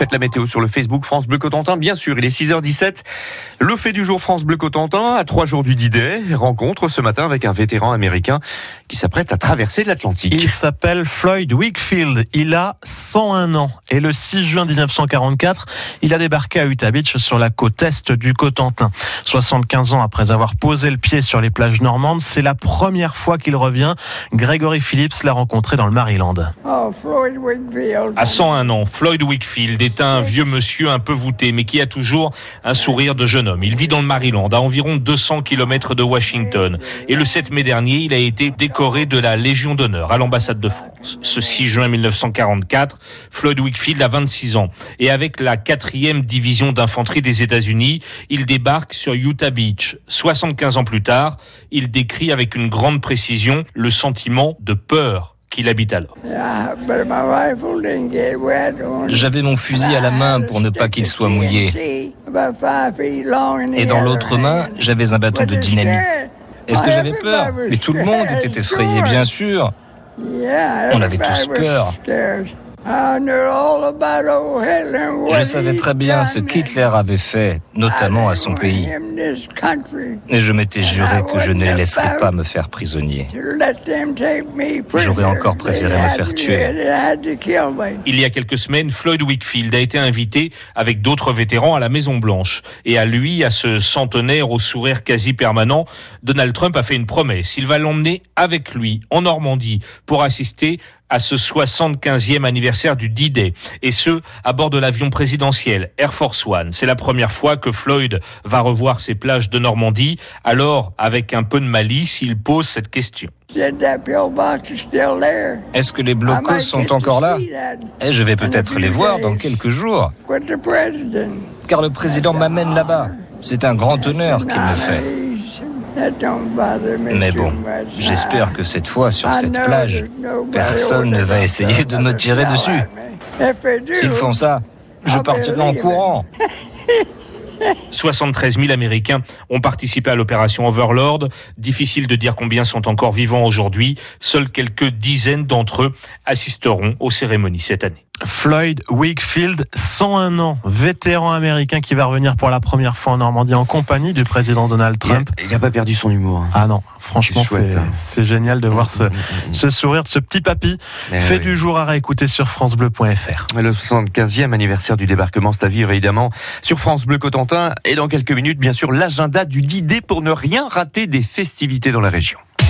Faites la météo sur le Facebook France Bleu Cotentin. Bien sûr, il est 6h17. Le fait du jour France Bleu Cotentin, à trois jours du D-Day, rencontre ce matin avec un vétéran américain qui s'apprête à traverser l'Atlantique. Il s'appelle Floyd Wickfield. Il a 101 ans. Et le 6 juin 1944, il a débarqué à Utah Beach sur la côte est du Cotentin. 75 ans après avoir posé le pied sur les plages normandes, c'est la première fois qu'il revient. Gregory Phillips l'a rencontré dans le Maryland. Oh, à 101 ans, Floyd Wickfield est un vieux monsieur un peu voûté, mais qui a toujours un sourire de jeune homme. Il vit dans le Maryland, à environ 200 km de Washington. Et le 7 mai dernier, il a été décoré de la Légion d'honneur à l'ambassade de France. Ce 6 juin 1944, Floyd Wickfield a 26 ans. Et avec la 4e division d'infanterie des États-Unis, il débarque sur Utah Beach. 75 ans plus tard, il décrit avec une grande précision le sentiment de peur qu'il habite alors. J'avais mon fusil à la main pour ne pas qu'il soit mouillé. Et dans l'autre main, j'avais un bâton de dynamite. Est-ce que j'avais peur Mais tout le monde était effrayé, bien sûr. On avait tous peur. Je savais très bien ce qu'Hitler avait fait, notamment à son pays. Et je m'étais juré que je ne les laisserais pas me faire prisonnier. J'aurais encore préféré me faire tuer. Il y a quelques semaines, Floyd Wickfield a été invité avec d'autres vétérans à la Maison Blanche. Et à lui, à ce centenaire au sourire quasi permanent, Donald Trump a fait une promesse. Il va l'emmener avec lui en Normandie pour assister à ce 75e anniversaire du D-Day, et ce, à bord de l'avion présidentiel Air Force One. C'est la première fois que Floyd va revoir ces plages de Normandie, alors, avec un peu de malice, il pose cette question. Est-ce que les blocos sont encore là? Et je vais peut-être les voir dans quelques jours. Car le président m'amène là-bas. C'est un grand honneur qu'il me fait. Mais bon, j'espère que cette fois, sur cette plage, personne ne va essayer de me tirer dessus. S'ils font ça, je partirai en courant. 73 000 Américains ont participé à l'opération Overlord. Difficile de dire combien sont encore vivants aujourd'hui. Seules quelques dizaines d'entre eux assisteront aux cérémonies cette année. Floyd Wakefield, 101 ans, vétéran américain qui va revenir pour la première fois en Normandie en compagnie du président Donald Trump. Il n'a pas perdu son humour. Hein. Ah non, franchement, c'est hein. génial de voir mm, ce, mm, mm, ce, sourire de ce petit papy fait du jour à réécouter sur FranceBleu.fr. Le 75e anniversaire du débarquement, c'est à vivre évidemment sur France Bleu Cotentin. Et dans quelques minutes, bien sûr, l'agenda du 10 pour ne rien rater des festivités dans la région.